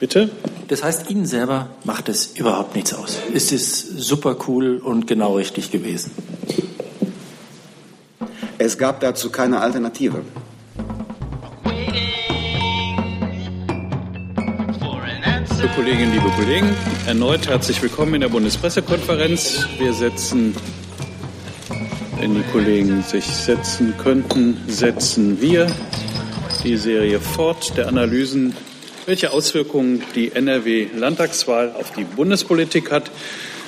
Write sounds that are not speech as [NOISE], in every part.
Bitte? Das heißt, Ihnen selber macht es überhaupt nichts aus. Es ist super cool und genau richtig gewesen. Es gab dazu keine Alternative. Liebe Kolleginnen, liebe Kollegen, erneut herzlich willkommen in der Bundespressekonferenz. Wir setzen, wenn die Kollegen sich setzen könnten, setzen wir die Serie fort der Analysen welche Auswirkungen die NRW-Landtagswahl auf die Bundespolitik hat.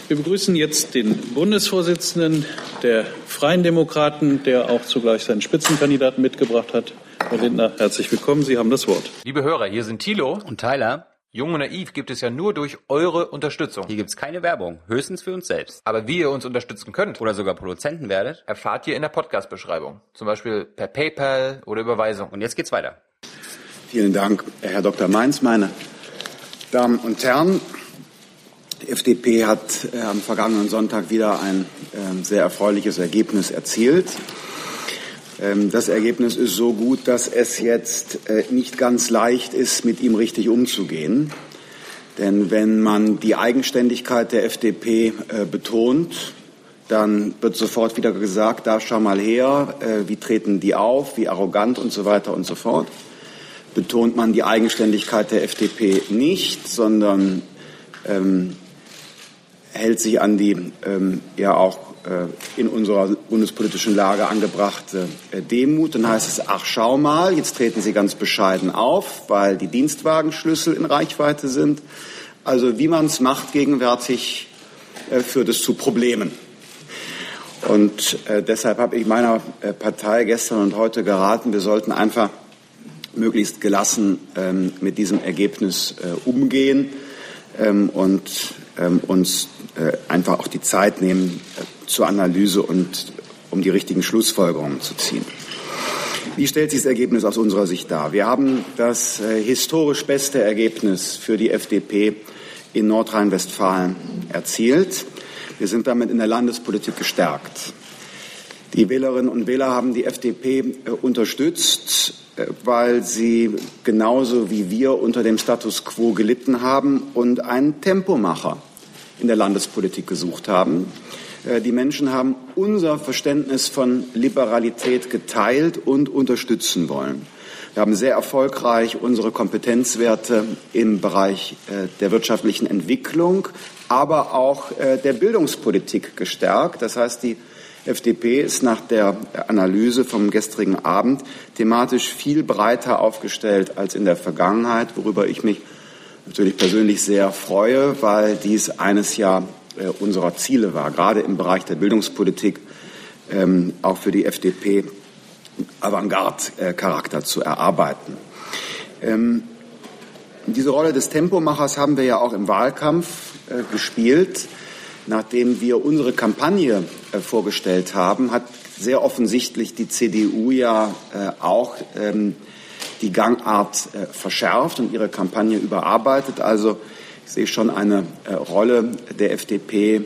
Wir begrüßen jetzt den Bundesvorsitzenden der Freien Demokraten, der auch zugleich seinen Spitzenkandidaten mitgebracht hat. Herr Lindner, herzlich willkommen. Sie haben das Wort. Liebe Hörer, hier sind Thilo und Tyler. Jung und naiv gibt es ja nur durch eure Unterstützung. Hier gibt es keine Werbung, höchstens für uns selbst. Aber wie ihr uns unterstützen könnt oder sogar Produzenten werdet, erfahrt ihr in der Podcast-Beschreibung. Zum Beispiel per PayPal oder Überweisung. Und jetzt geht's weiter. Vielen Dank, Herr Dr. Mainz. Meine Damen und Herren, die FDP hat äh, am vergangenen Sonntag wieder ein äh, sehr erfreuliches Ergebnis erzielt. Ähm, das Ergebnis ist so gut, dass es jetzt äh, nicht ganz leicht ist, mit ihm richtig umzugehen. Denn wenn man die Eigenständigkeit der FDP äh, betont, dann wird sofort wieder gesagt, da schau mal her, wie treten die auf, wie arrogant und so weiter und so fort betont man die Eigenständigkeit der FDP nicht, sondern ähm, hält sich an die ähm, ja auch äh, in unserer bundespolitischen Lage angebrachte äh, Demut. Dann heißt es, ach schau mal, jetzt treten Sie ganz bescheiden auf, weil die Dienstwagenschlüssel in Reichweite sind. Also wie man es macht gegenwärtig, äh, führt es zu Problemen. Und äh, deshalb habe ich meiner äh, Partei gestern und heute geraten, wir sollten einfach möglichst gelassen ähm, mit diesem Ergebnis äh, umgehen ähm, und ähm, uns äh, einfach auch die Zeit nehmen äh, zur Analyse und um die richtigen Schlussfolgerungen zu ziehen. Wie stellt sich das Ergebnis aus unserer Sicht dar? Wir haben das äh, historisch beste Ergebnis für die FDP in Nordrhein-Westfalen erzielt. Wir sind damit in der Landespolitik gestärkt. Die Wählerinnen und Wähler haben die FDP äh, unterstützt äh, weil sie genauso wie wir unter dem Status quo gelitten haben und einen Tempomacher in der Landespolitik gesucht haben. Äh, die Menschen haben unser Verständnis von Liberalität geteilt und unterstützen wollen. Wir haben sehr erfolgreich unsere Kompetenzwerte im Bereich der wirtschaftlichen Entwicklung, aber auch der Bildungspolitik gestärkt. Das heißt, die FDP ist nach der Analyse vom gestrigen Abend thematisch viel breiter aufgestellt als in der Vergangenheit, worüber ich mich natürlich persönlich sehr freue, weil dies eines ja äh, unserer Ziele war, gerade im Bereich der Bildungspolitik ähm, auch für die FDP Avantgarde-Charakter zu erarbeiten. Ähm, diese Rolle des Tempomachers haben wir ja auch im Wahlkampf äh, gespielt nachdem wir unsere Kampagne äh, vorgestellt haben, hat sehr offensichtlich die CDU ja äh, auch ähm, die Gangart äh, verschärft und ihre Kampagne überarbeitet. Also ich sehe schon eine Rolle der FDP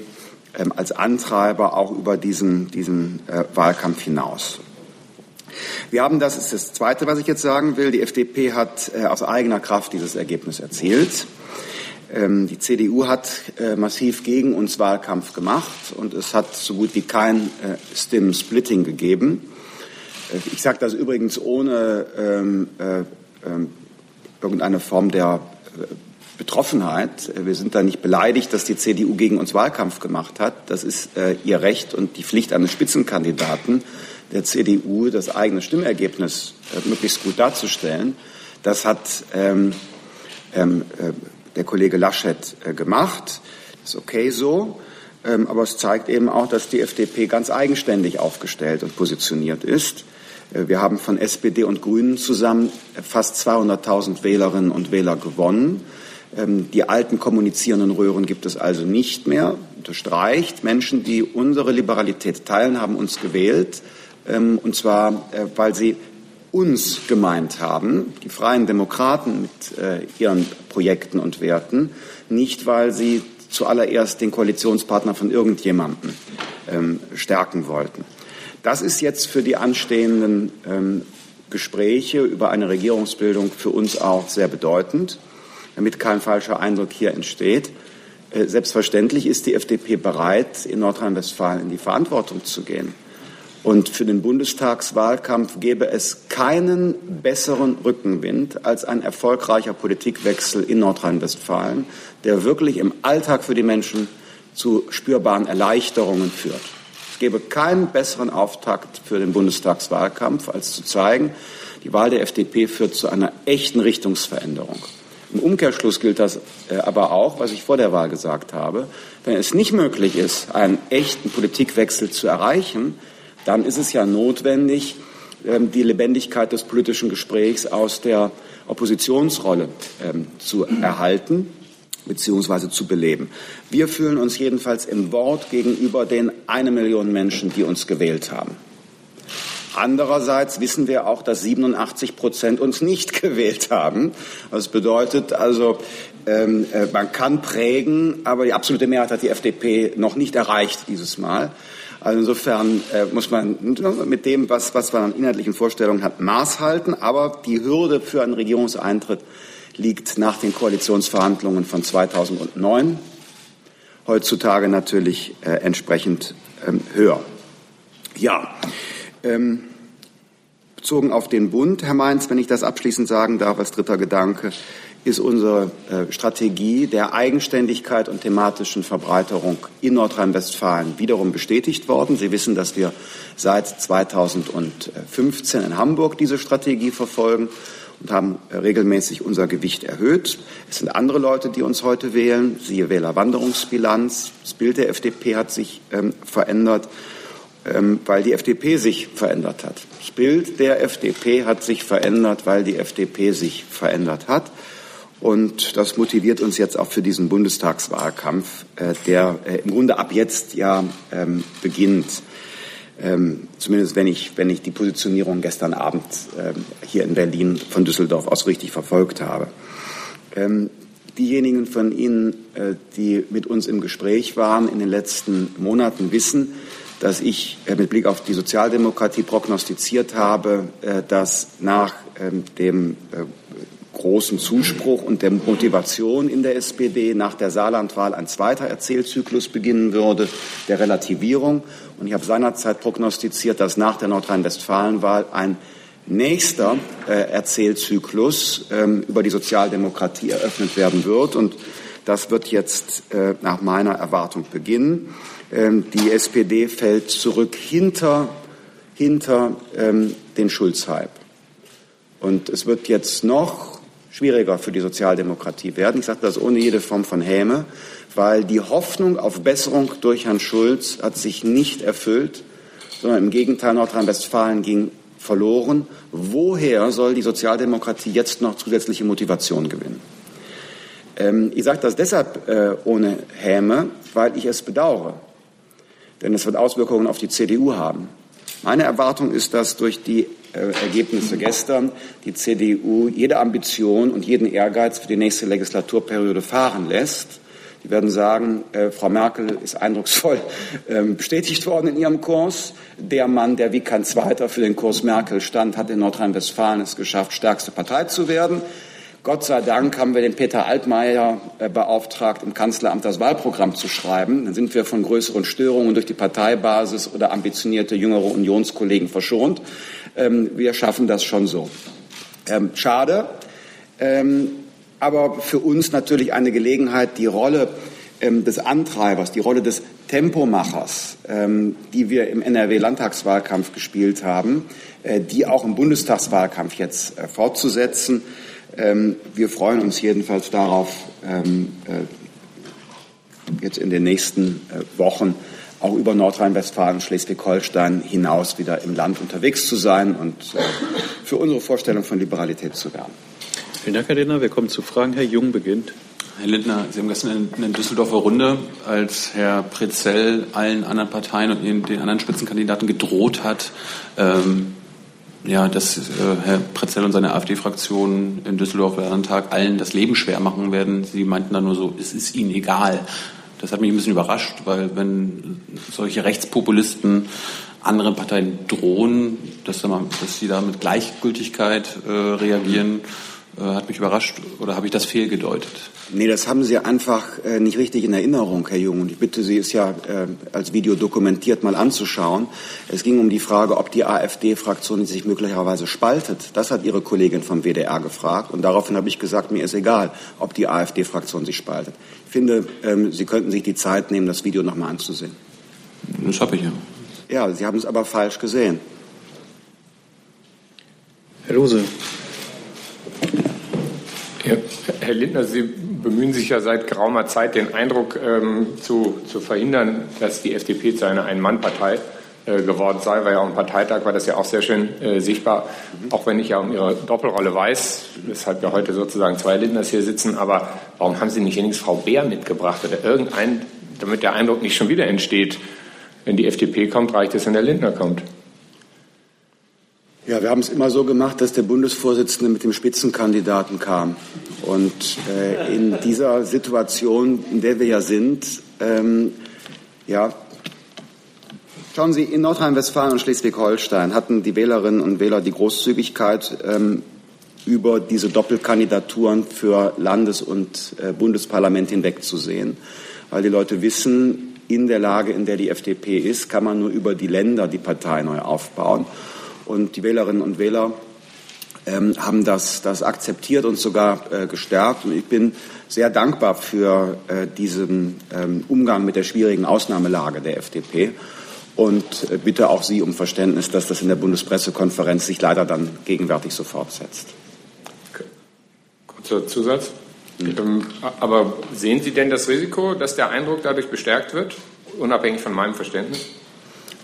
ähm, als Antreiber auch über diesen, diesen Wahlkampf hinaus. Wir haben, das ist das Zweite, was ich jetzt sagen will, die FDP hat aus eigener Kraft dieses Ergebnis erzielt. Ähm, die CDU hat äh, massiv gegen uns Wahlkampf gemacht und es hat so gut wie kein äh, Stimmen-Splitting gegeben. Äh, ich sage das übrigens ohne ähm, ähm, irgendeine Form der Betroffenheit. Wir sind da nicht beleidigt, dass die CDU gegen uns Wahlkampf gemacht hat. Das ist ihr Recht und die Pflicht eines Spitzenkandidaten der CDU, das eigene Stimmergebnis möglichst gut darzustellen. Das hat ähm, ähm, der Kollege Laschet äh, gemacht. Das ist okay so. Ähm, aber es zeigt eben auch, dass die FDP ganz eigenständig aufgestellt und positioniert ist. Äh, wir haben von SPD und Grünen zusammen fast 200.000 Wählerinnen und Wähler gewonnen. Ähm, die alten kommunizierenden Röhren gibt es also nicht mehr. Unterstreicht, Menschen, die unsere Liberalität teilen, haben uns gewählt. Ähm, und zwar, äh, weil sie uns gemeint haben, die Freien Demokraten mit äh, ihren Projekten und Werten, nicht weil sie zuallererst den Koalitionspartner von irgendjemandem ähm, stärken wollten. Das ist jetzt für die anstehenden ähm, Gespräche über eine Regierungsbildung für uns auch sehr bedeutend. damit kein falscher Eindruck hier entsteht. Äh, selbstverständlich ist die FDP bereit, in Nordrhein-Westfalen in die Verantwortung zu gehen. Und für den Bundestagswahlkampf gäbe es keinen besseren Rückenwind als ein erfolgreicher Politikwechsel in Nordrhein-Westfalen, der wirklich im Alltag für die Menschen zu spürbaren Erleichterungen führt. Es gäbe keinen besseren Auftakt für den Bundestagswahlkampf, als zu zeigen, die Wahl der FDP führt zu einer echten Richtungsveränderung. Im Umkehrschluss gilt das äh, aber auch, was ich vor der Wahl gesagt habe. Wenn es nicht möglich ist, einen echten Politikwechsel zu erreichen, dann ist es ja notwendig, ähm, die Lebendigkeit des politischen Gesprächs aus der Oppositionsrolle ähm, zu erhalten beziehungsweise zu beleben. Wir fühlen uns jedenfalls im Wort gegenüber den eine Million Menschen, die uns gewählt haben. Andererseits wissen wir auch, dass 87 Prozent uns nicht [LAUGHS] gewählt haben. Das bedeutet also, ähm, äh, man kann prägen, aber die absolute Mehrheit hat die FDP noch nicht erreicht dieses Mal. Also insofern äh, muss man mit dem, was, was man an inhaltlichen Vorstellungen hat, Maß halten. Aber die Hürde für einen Regierungseintritt liegt nach den Koalitionsverhandlungen von 2009 heutzutage natürlich äh, entsprechend ähm, höher. Ja, ähm, bezogen auf den Bund, Herr Mainz, wenn ich das abschließend sagen darf, als dritter Gedanke, ist unsere äh, Strategie der Eigenständigkeit und thematischen Verbreiterung in Nordrhein-Westfalen wiederum bestätigt worden. Sie wissen, dass wir seit 2015 in Hamburg diese Strategie verfolgen und haben äh, regelmäßig unser Gewicht erhöht. Es sind andere Leute, die uns heute wählen. Siehe Wählerwanderungsbilanz. Das Bild der FDP hat sich ähm, verändert. Ähm, weil die FDP sich verändert hat. Das Bild der FDP hat sich verändert, weil die FDP sich verändert hat. Und das motiviert uns jetzt auch für diesen Bundestagswahlkampf, äh, der äh, im Grunde ab jetzt ja ähm, beginnt. Ähm, zumindest wenn ich, wenn ich die Positionierung gestern Abend hier in Berlin von Düsseldorf aus richtig verfolgt habe. diejenigen von Ihnen, äh, die mit uns im Gespräch waren in den letzten Monaten, wissen, dass ich mit Blick auf die Sozialdemokratie prognostiziert habe, dass nach ähm, dem großen Zuspruch und der Motivation in der SPD nach der Saarlandwahl ein zweiter Erzählzyklus beginnen würde, der Relativierung. Und ich habe seinerzeit prognostiziert, dass nach der Nordrhein-Westfalen-Wahl ein nächster Erzählzyklus ähm, über die Sozialdemokratie eröffnet werden wird. Und das wird jetzt nach meiner Erwartung beginnen. Ähm, die SPD fällt zurück hinter, hinter ähm, den Schulz-Hype. Und es wird jetzt noch schwieriger für die Sozialdemokratie werden. Ich sage das ohne jede Form von Häme, weil die Hoffnung auf Besserung durch Herrn Schulz hat sich nicht erfüllt, sondern im Gegenteil, Nordrhein-Westfalen ging verloren. Woher soll die Sozialdemokratie jetzt noch zusätzliche Motivation gewinnen? Ähm, ich sage das deshalb äh, ohne Häme, weil ich es bedauere denn es wird Auswirkungen auf die CDU haben. Meine Erwartung ist, dass durch die Ergebnisse gestern die CDU jede Ambition und jeden Ehrgeiz für die nächste Legislaturperiode fahren lässt. Die werden sagen, äh, Frau Merkel ist eindrucksvoll [LAUGHS] äh, bestätigt worden in ihrem Kurs. Der Mann, der wie kein Zweiter für den Kurs Merkel stand, hat in Nordrhein-Westfalen es geschafft, stärkste Partei zu werden. Gott sei Dank haben wir den Peter Altmaier äh, beauftragt, im Kanzleramt das Wahlprogramm zu schreiben. Dann sind wir von größeren Störungen durch die Parteibasis oder ambitionierte jüngere Unionskollegen verschont. Ähm, wir schaffen das schon so. Ähm, schade, ähm, aber für uns natürlich eine Gelegenheit, die Rolle des Antreibers, die Rolle des Tempomachers, die wir im NRW-Landtagswahlkampf gespielt haben, äh, die auch im Bundestagswahlkampf jetzt äh, fortzusetzen. Ähm, wir freuen uns jedenfalls darauf, ähm, äh, jetzt in den nächsten äh, Wochen auch über Nordrhein-Westfalen, Schleswig-Holstein hinaus wieder im Land unterwegs zu sein und äh, für unsere Vorstellung von Liberalität zu werben. Vielen Dank, Herr Lindner. Wir kommen zu Fragen. Herr Jung beginnt. Herr Lindner, Sie haben gestern in der Düsseldorfer Runde, als Herr Prezell allen anderen Parteien und den anderen Spitzenkandidaten gedroht hat, ähm, ja, dass äh, Herr Pretzel und seine AfD-Fraktion im Düsseldorfer Landtag allen das Leben schwer machen werden. Sie meinten dann nur so, es ist ihnen egal. Das hat mich ein bisschen überrascht, weil wenn solche Rechtspopulisten anderen Parteien drohen, dass, sie da mit Gleichgültigkeit äh, reagieren, äh, hat mich überrascht oder habe ich das fehlgedeutet? Nee, das haben Sie einfach äh, nicht richtig in Erinnerung, Herr Jung. Und ich bitte Sie, es ja äh, als Video dokumentiert mal anzuschauen. Es ging um die Frage, ob die AfD-Fraktion sich möglicherweise spaltet. Das hat Ihre Kollegin vom WDR gefragt. Und daraufhin habe ich gesagt, mir ist egal, ob die AfD-Fraktion sich spaltet. Ich finde, ähm, Sie könnten sich die Zeit nehmen, das Video nochmal anzusehen. Das habe ich ja. Ja, Sie haben es aber falsch gesehen. Herr Lose. Ja, Herr Lindner, Sie bemühen sich ja seit geraumer Zeit, den Eindruck ähm, zu, zu verhindern, dass die FDP zu einer Ein-Mann-Partei äh, geworden sei. Weil ja auch im Parteitag war das ja auch sehr schön äh, sichtbar. Auch wenn ich ja um Ihre Doppelrolle weiß, weshalb wir heute sozusagen zwei Lindners hier sitzen. Aber warum haben Sie nicht wenigstens Frau Beer mitgebracht oder irgendein, damit der Eindruck nicht schon wieder entsteht, wenn die FDP kommt, reicht es, wenn der Lindner kommt? Ja, wir haben es immer so gemacht, dass der Bundesvorsitzende mit dem Spitzenkandidaten kam. Und äh, in dieser Situation, in der wir ja sind, ähm, ja, schauen Sie, in Nordrhein-Westfalen und Schleswig-Holstein hatten die Wählerinnen und Wähler die Großzügigkeit, ähm, über diese Doppelkandidaturen für Landes- und äh, Bundesparlament hinwegzusehen, weil die Leute wissen, in der Lage, in der die FDP ist, kann man nur über die Länder die Partei neu aufbauen. Und die Wählerinnen und Wähler ähm, haben das, das akzeptiert und sogar äh, gestärkt. Und ich bin sehr dankbar für äh, diesen ähm, Umgang mit der schwierigen Ausnahmelage der FDP und äh, bitte auch Sie um Verständnis, dass das in der Bundespressekonferenz sich leider dann gegenwärtig so fortsetzt. Kurzer Zusatz. Mhm. Aber sehen Sie denn das Risiko, dass der Eindruck dadurch bestärkt wird, unabhängig von meinem Verständnis?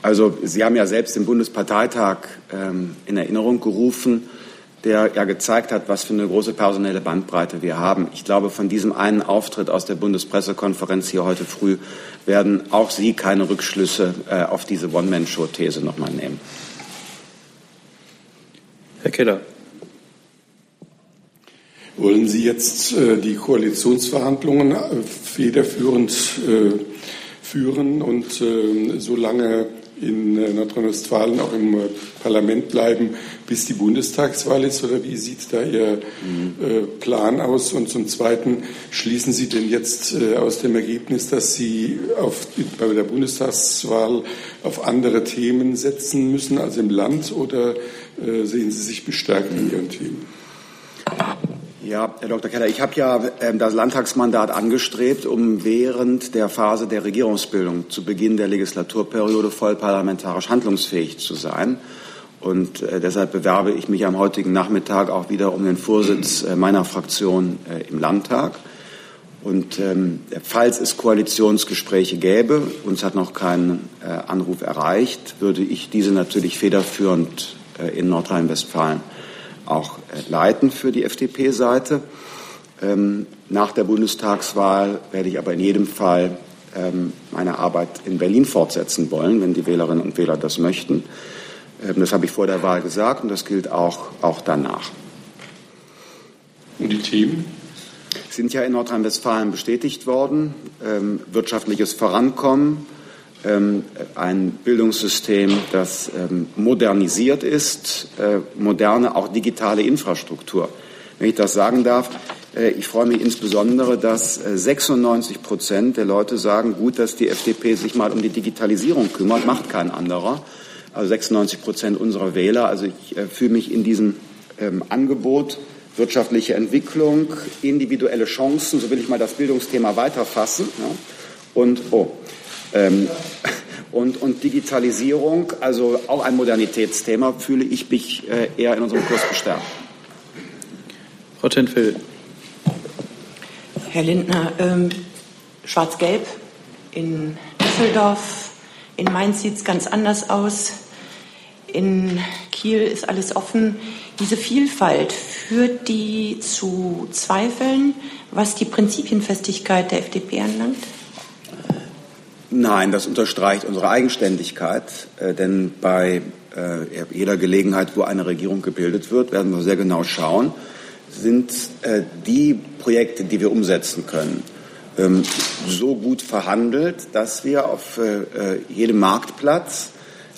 Also Sie haben ja selbst den Bundesparteitag ähm, in Erinnerung gerufen, der ja gezeigt hat, was für eine große personelle Bandbreite wir haben. Ich glaube, von diesem einen Auftritt aus der Bundespressekonferenz hier heute früh werden auch Sie keine Rückschlüsse äh, auf diese One-Man-Show-These nochmal nehmen. Herr Keller. Wollen Sie jetzt äh, die Koalitionsverhandlungen äh, federführend äh, führen und äh, so lange in äh, Nordrhein-Westfalen auch im äh, Parlament bleiben, bis die Bundestagswahl ist? Oder wie sieht da Ihr mhm. Plan aus? Und zum Zweiten, schließen Sie denn jetzt aus dem Ergebnis, dass Sie auf, bei der Bundestagswahl auf andere Themen setzen müssen als im Land? Oder sehen Sie sich bestärkt in Ihren Themen? Ja, Herr Dr. Keller, ich habe ja äh, das Landtagsmandat angestrebt, um während der Phase der Regierungsbildung zu Beginn der Legislaturperiode voll parlamentarisch handlungsfähig zu sein. Und äh, deshalb bewerbe ich mich am heutigen Nachmittag auch wieder um den Vorsitz äh, meiner Fraktion äh, im Landtag. Und ähm, falls es Koalitionsgespräche gäbe, uns hat noch kein äh, Anruf erreicht, würde ich diese natürlich federführend äh, in Nordrhein-Westfalen auch äh, leiten für die FDP-Seite. Ähm, nach der Bundestagswahl werde ich aber in jedem Fall ähm, meine Arbeit in Berlin fortsetzen wollen, wenn die Wählerinnen und Wähler das möchten. Ähm, das habe ich vor der Wahl gesagt und das gilt auch, auch danach. Und die Themen? Sind ja in Nordrhein-Westfalen bestätigt worden. wirtschaftliches Vorankommen, ein Bildungssystem, das ähm, modernisiert ist, äh, moderne, auch digitale Infrastruktur. Wenn ich das sagen darf, äh, ich freue mich insbesondere, dass 96 äh, Prozent der Leute sagen, gut, dass die FDP sich mal um die Digitalisierung kümmert, macht kein anderer. Also 96 Prozent unserer Wähler. Also ich fühle mich in diesem ähm, Angebot wirtschaftliche Entwicklung, individuelle Chancen, so will ich mal das Bildungsthema weiterfassen. Und, oh, ähm, und, und Digitalisierung, also auch ein Modernitätsthema, fühle ich mich äh, eher in unserem Kurs bestärkt. Frau Tenfeld. Herr Lindner, ähm, Schwarz-Gelb in Düsseldorf, in Mainz sieht es ganz anders aus. In Kiel ist alles offen. Diese Vielfalt führt die zu Zweifeln, was die Prinzipienfestigkeit der FDP anlangt? Nein, das unterstreicht unsere Eigenständigkeit, äh, denn bei äh, jeder Gelegenheit, wo eine Regierung gebildet wird, werden wir sehr genau schauen, sind äh, die Projekte, die wir umsetzen können, ähm, so gut verhandelt, dass wir auf äh, jedem Marktplatz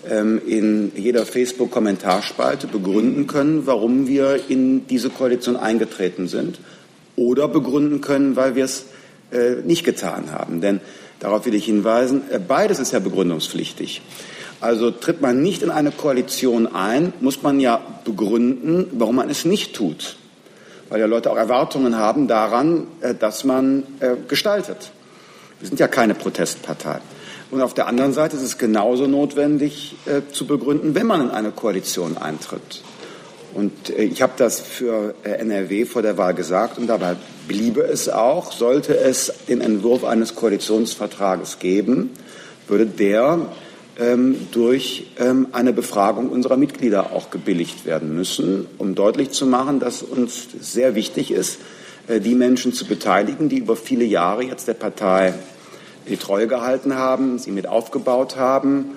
ähm, in jeder Facebook-Kommentarspalte begründen können, warum wir in diese Koalition eingetreten sind oder begründen können, weil wir es äh, nicht getan haben. Denn darauf will ich hinweisen, äh, beides ist ja begründungspflichtig. Also tritt man nicht in eine Koalition ein, muss man ja begründen, warum man es nicht tut. Weil ja Leute auch Erwartungen haben daran, äh, dass man gestaltet. Wir sind ja keine Protestpartei. Und auf der anderen Seite ist es genauso notwendig zu begründen, wenn man in eine Koalition eintritt. Und äh, ich habe das für äh, NRW vor der Wahl gesagt und dabei bliebe es auch, sollte es den Entwurf eines Koalitionsvertrages geben, würde der ähm, durch ähm, eine Befragung unserer Mitglieder auch gebilligt werden müssen, um deutlich zu machen, dass uns sehr wichtig ist, äh, die Menschen zu beteiligen, die über viele Jahre jetzt der Partei die Treue gehalten haben, sie mit aufgebaut haben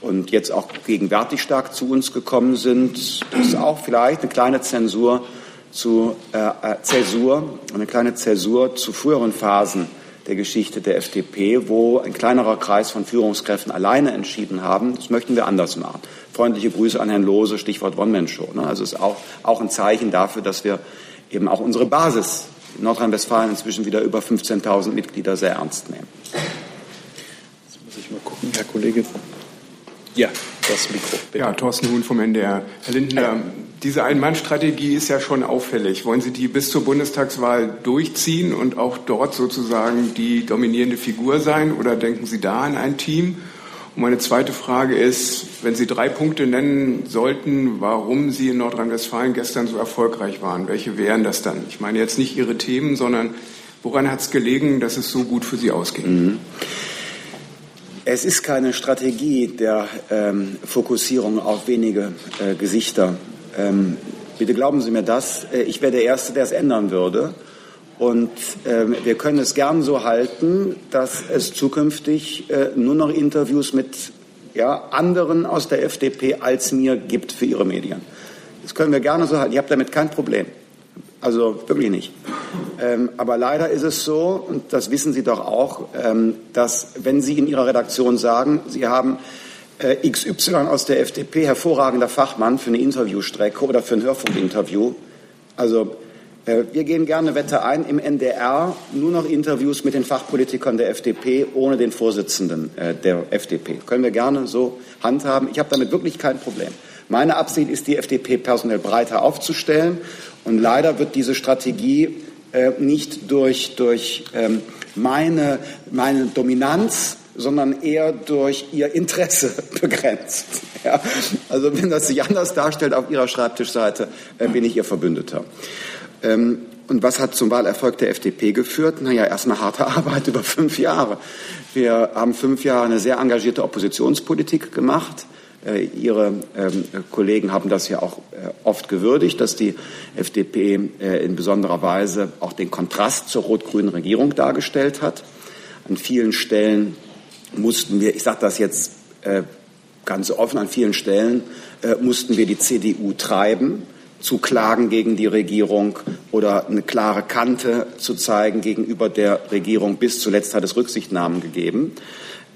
und jetzt auch gegenwärtig stark zu uns gekommen sind. Das ist auch vielleicht eine kleine Zensur zu äh, äh, Zäsur, eine kleine Zäsur zu früheren Phasen der Geschichte der FDP, wo ein kleinerer Kreis von Führungskräften alleine entschieden haben. Das möchten wir anders machen. Freundliche Grüße an Herrn Lose, Stichwort One-Man-Show. Ne? Also ist auch, auch ein Zeichen dafür, dass wir eben auch unsere Basis in Nordrhein-Westfalen inzwischen wieder über 15.000 Mitglieder sehr ernst nehmen. Jetzt muss ich mal gucken, Herr Kollege ja, das Mikro. Bitte. Ja, Thorsten Huhn vom NDR. Herr Lindner, diese Ein-Mann-Strategie ist ja schon auffällig. Wollen Sie die bis zur Bundestagswahl durchziehen und auch dort sozusagen die dominierende Figur sein oder denken Sie da an ein Team? Und meine zweite Frage ist, wenn Sie drei Punkte nennen sollten, warum Sie in Nordrhein-Westfalen gestern so erfolgreich waren, welche wären das dann? Ich meine jetzt nicht Ihre Themen, sondern woran hat es gelegen, dass es so gut für Sie ausging? Mhm. Es ist keine Strategie der ähm, Fokussierung auf wenige äh, Gesichter. Ähm, bitte glauben Sie mir das. Äh, ich wäre der Erste, der es ändern würde. Und ähm, wir können es gern so halten, dass es zukünftig äh, nur noch Interviews mit ja, anderen aus der FDP als mir gibt für Ihre Medien. Das können wir gerne so halten. Ich habe damit kein Problem. Also wirklich nicht. Ähm, aber leider ist es so, und das wissen Sie doch auch, ähm, dass wenn Sie in Ihrer Redaktion sagen, Sie haben äh, XY aus der FDP, hervorragender Fachmann für eine Interviewstrecke oder für ein Hörfunkinterview, also äh, wir gehen gerne Wette ein, im NDR nur noch Interviews mit den Fachpolitikern der FDP ohne den Vorsitzenden äh, der FDP. Können wir gerne so handhaben. Ich habe damit wirklich kein Problem. Meine Absicht ist, die FDP personell breiter aufzustellen. Und leider wird diese Strategie äh, nicht durch, durch ähm, meine, meine Dominanz, sondern eher durch ihr Interesse [LAUGHS] begrenzt. Ja? Also wenn das sich anders darstellt auf Ihrer Schreibtischseite, äh, bin ich Ihr Verbündeter. Ähm, und was hat zum Wahlerfolg der FDP geführt? Naja, erstmal harte [LAUGHS] Arbeit über fünf Jahre. Wir haben fünf Jahre eine sehr engagierte Oppositionspolitik gemacht. Äh, Ihre ähm, Kollegen haben das ja auch äh, oft gewürdigt, dass die FDP äh, in besonderer Weise auch den Kontrast zur rot-grünen Regierung dargestellt hat. An vielen Stellen mussten wir, ich sage das jetzt ganz offen, an vielen Stellen mussten wir die CDU treiben, zu klagen gegen die Regierung oder eine klare Kante zu zeigen gegenüber der Regierung. Bis zuletzt hat es Rücksichtnahmen gegeben.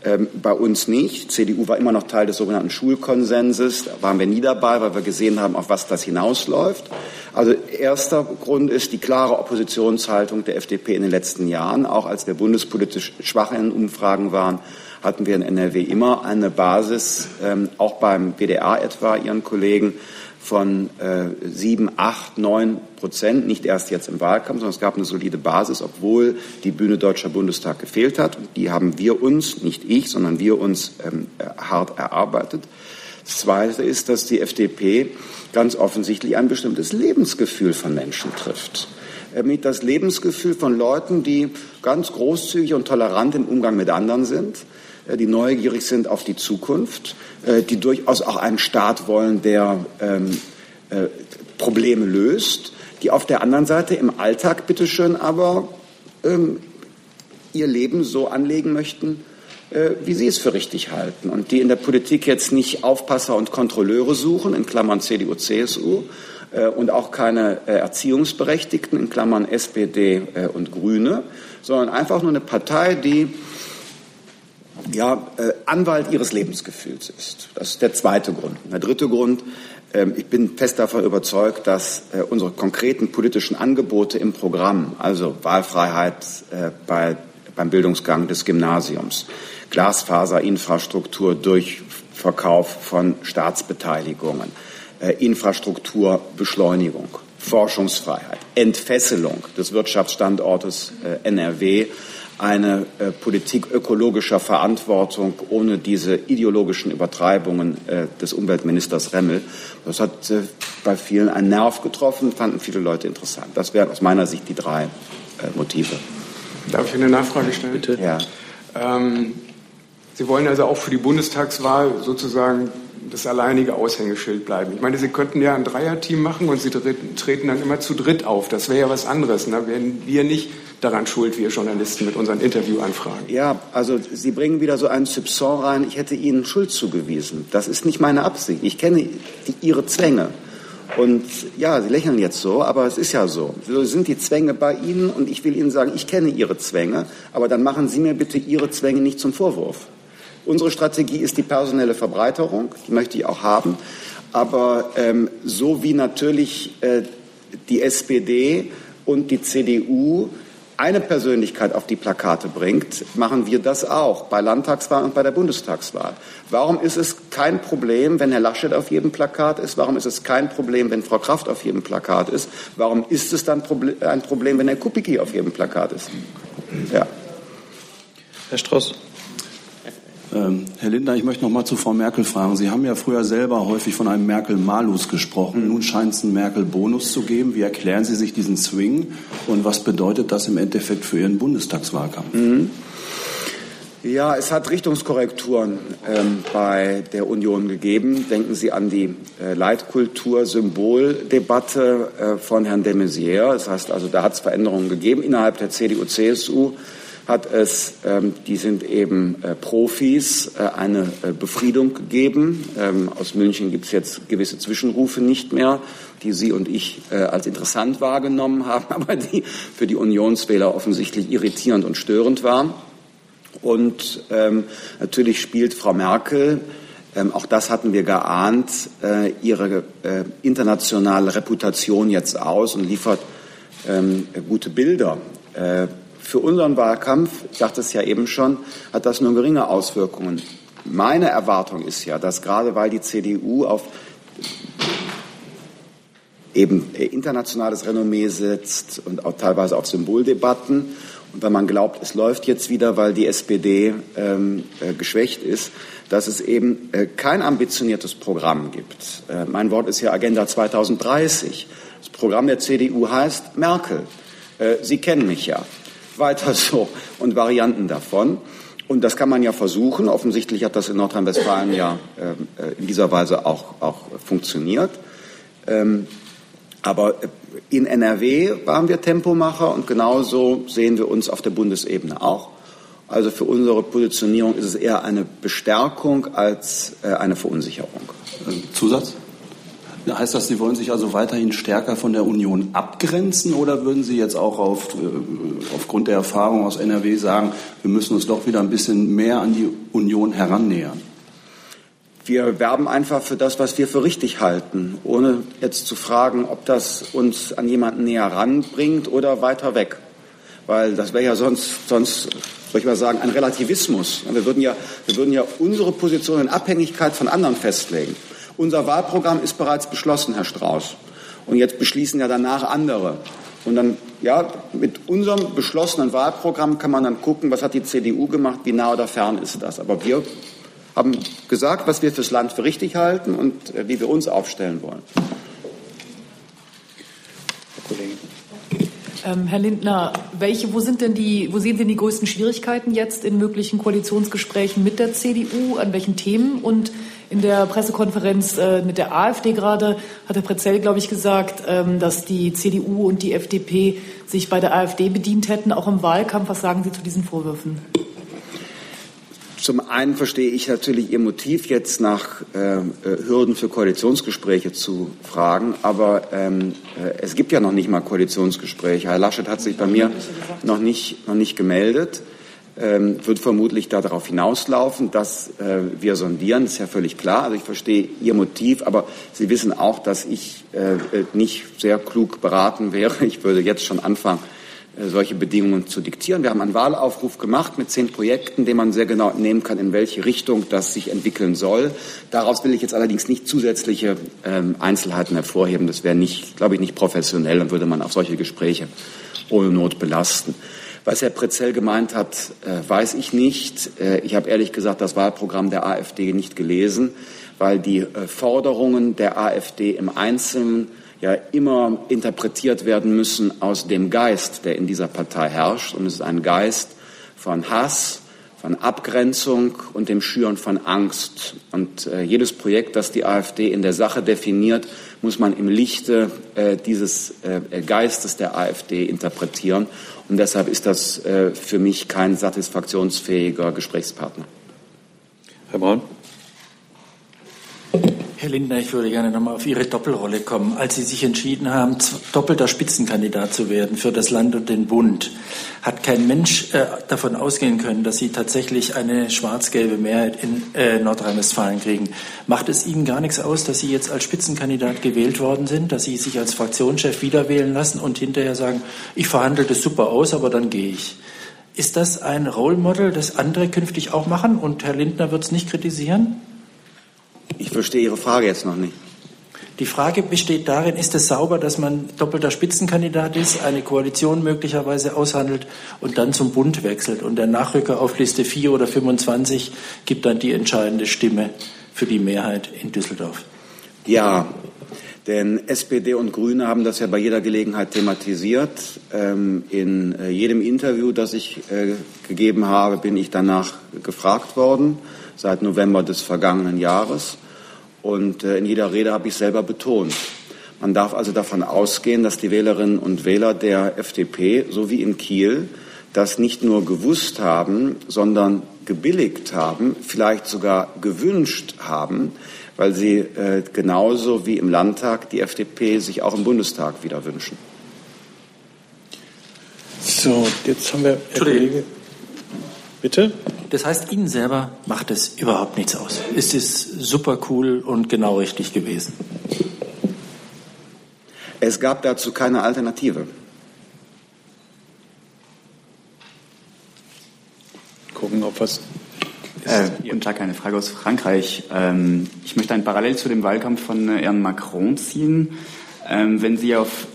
Ähm, bei uns nicht. CDU war immer noch Teil des sogenannten Schulkonsenses. Da waren wir nie dabei, weil wir gesehen haben, auf was das hinausläuft. Also erster Grund ist die klare Oppositionshaltung der FDP in den letzten Jahren. Auch als wir bundespolitisch schwach in Umfragen waren, hatten wir in NRW immer eine Basis, ähm, auch beim WDR etwa, Ihren Kollegen, von äh, sieben, acht, neun Prozent, nicht erst jetzt im Wahlkampf, sondern es gab eine solide Basis, obwohl die Bühne Deutscher Bundestag gefehlt hat. Und die haben wir uns, nicht ich, sondern wir uns ähm, äh, hart erarbeitet. Das Zweite ist, dass die FDP ganz offensichtlich ein bestimmtes Lebensgefühl von Menschen trifft. Nämlich das Lebensgefühl von Leuten, die ganz großzügig und tolerant im Umgang mit anderen sind, äh, die neugierig sind auf die Zukunft, äh, die durchaus auch einen Staat wollen, der ähm, äh, Probleme löst, die auf der anderen Seite im Alltag bitteschön aber ähm, ihr Leben so anlegen möchten, äh, wie sie es für richtig halten und die in der Politik jetzt nicht Aufpasser und Kontrolleure suchen, in Klammern CDU, CSU, äh, und auch keine äh, Erziehungsberechtigten, in Klammern SPD und Grüne, sondern einfach nur eine Partei, die ja, äh, Anwalt ihres Lebensgefühls ist. Das ist der zweite Grund. Der dritte Grund, äh, ich bin fest davon überzeugt, dass äh, unsere konkreten politischen Angebote im Programm, also Wahlfreiheit äh, bei, beim Bildungsgang des Gymnasiums, Glasfaserinfrastruktur durch Verkauf von Staatsbeteiligungen, äh, Infrastrukturbeschleunigung, Forschungsfreiheit, Entfesselung des Wirtschaftsstandortes äh, NRW, eine äh, Politik ökologischer Verantwortung ohne diese ideologischen Übertreibungen äh, des Umweltministers Remmel. Das hat äh, bei vielen einen Nerv getroffen, fanden viele Leute interessant. Das wären aus meiner Sicht die drei äh, Motive. Darf ich eine Nachfrage stellen? Bitte. Ja. Ähm, Sie wollen also auch für die Bundestagswahl sozusagen das alleinige Aushängeschild bleiben. Ich meine, Sie könnten ja ein Dreierteam machen und Sie treten dann immer zu dritt auf. Das wäre ja was anderes. Da wären wir nicht daran schuld, wir Journalisten mit unseren Interviewanfragen. Ja, also Sie bringen wieder so einen Soupçon rein, ich hätte Ihnen Schuld zugewiesen. Das ist nicht meine Absicht. Ich kenne die, Ihre Zwänge. Und ja, Sie lächeln jetzt so, aber es ist ja so. So sind die Zwänge bei Ihnen und ich will Ihnen sagen, ich kenne Ihre Zwänge, aber dann machen Sie mir bitte Ihre Zwänge nicht zum Vorwurf. Unsere Strategie ist die personelle Verbreiterung, die möchte ich auch haben. Aber ähm, so wie natürlich äh, die SPD und die CDU eine Persönlichkeit auf die Plakate bringt, machen wir das auch bei Landtagswahl und bei der Bundestagswahl. Warum ist es kein Problem, wenn Herr Laschet auf jedem Plakat ist? Warum ist es kein Problem, wenn Frau Kraft auf jedem Plakat ist? Warum ist es dann ein Problem, wenn Herr Kupicki auf jedem Plakat ist? Ja. Herr Strauß. Ähm, Herr Lindner, ich möchte noch mal zu Frau Merkel fragen. Sie haben ja früher selber häufig von einem Merkel-Malus gesprochen. Nun scheint es einen Merkel-Bonus zu geben. Wie erklären Sie sich diesen Swing und was bedeutet das im Endeffekt für Ihren Bundestagswahlkampf? Mhm. Ja, es hat Richtungskorrekturen ähm, bei der Union gegeben. Denken Sie an die äh, Leitkultur-Symboldebatte äh, von Herrn de Maizière. Das heißt also, da hat es Veränderungen gegeben innerhalb der CDU-CSU hat es, ähm, die sind eben äh, Profis, äh, eine äh, Befriedung gegeben. Ähm, aus München gibt es jetzt gewisse Zwischenrufe nicht mehr, die Sie und ich als interessant wahrgenommen [LAUGHS] haben, aber die für die Unionswähler offensichtlich irritierend und störend waren. Und ähm, natürlich spielt Frau Merkel ähm, auch das hatten wir geahnt, äh, ihre äh, internationale Reputation jetzt aus und liefert ähm, gute Bilder. Äh, für unseren Wahlkampf, ich sagte es ja eben schon, hat das nur geringe Auswirkungen. Meine Erwartung ist ja, dass gerade weil die CDU auf eben internationales Renommee setzt und auch teilweise auf Symboldebatten und wenn man glaubt, es läuft jetzt wieder, weil die SPD ähm, äh, geschwächt ist, dass es eben äh, kein ambitioniertes Programm gibt. Äh, mein Wort ist ja Agenda 2030. Das Programm der CDU heißt Merkel. Äh, Sie kennen mich ja weiter [LAUGHS] so und Varianten davon. Und das kann man ja versuchen. Offensichtlich hat das in Nordrhein-Westfalen ja äh, in dieser Weise auch, auch funktioniert. Ähm, aber in NRW waren wir Tempomacher und genauso sehen wir uns auf der Bundesebene auch. Also für unsere Positionierung ist es eher eine Bestärkung als äh, eine Verunsicherung. Zusatz? Heißt das, Sie wollen sich also weiterhin stärker von der Union abgrenzen oder würden Sie jetzt auch auf, äh, aufgrund der Erfahrung aus NRW sagen, wir müssen uns doch wieder ein bisschen mehr an die Union herannähern? Wir werben einfach für das, was wir für richtig halten, ohne jetzt zu fragen, ob das uns an jemanden näher ranbringt oder weiter weg. Weil das wäre ja sonst, sonst, soll ich mal sagen, ein Relativismus. Wir würden ja, wir würden ja unsere Position in Abhängigkeit von anderen festlegen. Unser Wahlprogramm ist bereits beschlossen, Herr Strauß. Und jetzt beschließen ja danach andere. Und dann, ja, mit unserem beschlossenen Wahlprogramm kann man dann gucken, was hat die CDU gemacht, wie nah oder fern ist das. Aber wir haben gesagt, was wir fürs Land für richtig halten und äh, wie wir uns aufstellen wollen. Herr Kollege. Ähm, Herr Lindner, welche, wo sind denn die, wo sehen Sie denn die größten Schwierigkeiten jetzt in möglichen Koalitionsgesprächen mit der CDU? An welchen Themen? Und in der Pressekonferenz äh, mit der AfD gerade hat Herr Prezell, glaube ich, gesagt, ähm, dass die CDU und die FDP sich bei der AfD bedient hätten, auch im Wahlkampf. Was sagen Sie zu diesen Vorwürfen? Zum einen verstehe ich natürlich Ihr Motiv, jetzt nach äh, äh Hürden für Koalitionsgespräche zu fragen. Aber ähm, äh, es gibt ja noch nicht mal Koalitionsgespräche. Herr Laschet hat sich bei mir noch nicht, noch nicht gemeldet. Ähm, wird vermutlich darauf hinauslaufen, dass äh, wir sondieren. Das ist ja völlig klar. Also ich verstehe Ihr Motiv, aber Sie wissen auch, dass ich äh, nicht sehr klug beraten wäre. Ich würde jetzt schon anfangen, äh, solche Bedingungen zu diktieren. Wir haben einen Wahlaufruf gemacht mit zehn Projekten, den man sehr genau entnehmen kann, in welche Richtung das sich entwickeln soll. Daraus will ich jetzt allerdings nicht zusätzliche ähm, Einzelheiten hervorheben. Das wäre nicht, glaube ich, nicht professionell und würde man auch solche Gespräche ohne Not belasten. Was Herr Prezell gemeint hat, äh, weiß ich nicht. Äh, ich habe ehrlich gesagt das Wahlprogramm der AfD nicht gelesen, weil die äh, Forderungen der AfD im Einzelnen ja immer interpretiert werden müssen aus dem Geist, der in dieser Partei herrscht. Und es ist ein Geist von Hass, von Abgrenzung und dem Schüren von Angst. Und äh, jedes Projekt, das die AfD in der Sache definiert, muss man im Lichte äh, dieses äh, Geistes der AfD interpretieren. Und deshalb ist das äh, für mich kein satisfaktionsfähiger Gesprächspartner. Herr Braun. Herr Lindner, ich würde gerne nochmal auf Ihre Doppelrolle kommen. Als Sie sich entschieden haben, doppelter Spitzenkandidat zu werden für das Land und den Bund, hat kein Mensch äh, davon ausgehen können, dass Sie tatsächlich eine schwarz-gelbe Mehrheit in äh, Nordrhein-Westfalen kriegen. Macht es Ihnen gar nichts aus, dass Sie jetzt als Spitzenkandidat gewählt worden sind, dass Sie sich als Fraktionschef wiederwählen lassen und hinterher sagen, ich verhandle das super aus, aber dann gehe ich? Ist das ein Role Model, das andere künftig auch machen und Herr Lindner wird es nicht kritisieren? Ich verstehe Ihre Frage jetzt noch nicht. Die Frage besteht darin, ist es sauber, dass man doppelter Spitzenkandidat ist, eine Koalition möglicherweise aushandelt und dann zum Bund wechselt und der Nachrücker auf Liste 4 oder 25 gibt dann die entscheidende Stimme für die Mehrheit in Düsseldorf? Ja, denn SPD und Grüne haben das ja bei jeder Gelegenheit thematisiert. Ähm, in äh, jedem Interview, das ich äh, gegeben habe, bin ich danach gefragt worden, seit November des vergangenen Jahres. Und äh, in jeder Rede habe ich selber betont. Man darf also davon ausgehen, dass die Wählerinnen und Wähler der FDP, so wie in Kiel, das nicht nur gewusst haben, sondern gebilligt haben, vielleicht sogar gewünscht haben, weil sie äh, genauso wie im Landtag die FDP sich auch im Bundestag wieder wünschen. So, jetzt haben wir. Herr Kollege, bitte? Das heißt, Ihnen selber macht es überhaupt nichts aus. Es ist super cool und genau richtig gewesen. Es gab dazu keine Alternative. Gucken, ob was. Äh, guten Tag, eine Frage aus Frankreich. Ähm, ich möchte ein Parallel zu dem Wahlkampf von äh, Herrn Macron ziehen. Ähm, wenn Sie auf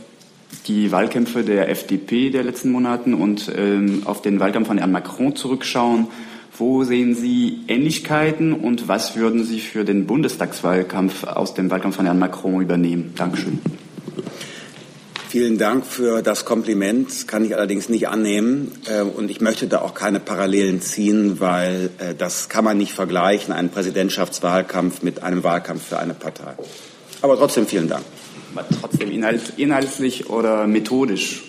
die Wahlkämpfe der FDP der letzten Monaten und ähm, auf den Wahlkampf von Herrn Macron zurückschauen, wo sehen Sie Ähnlichkeiten und was würden Sie für den Bundestagswahlkampf aus dem Wahlkampf von Herrn Macron übernehmen? Dankeschön. Vielen Dank für das Kompliment, das kann ich allerdings nicht annehmen. Äh, und ich möchte da auch keine Parallelen ziehen, weil äh, das kann man nicht vergleichen, einen Präsidentschaftswahlkampf mit einem Wahlkampf für eine Partei. Aber trotzdem vielen Dank. Aber trotzdem inhaltlich oder methodisch?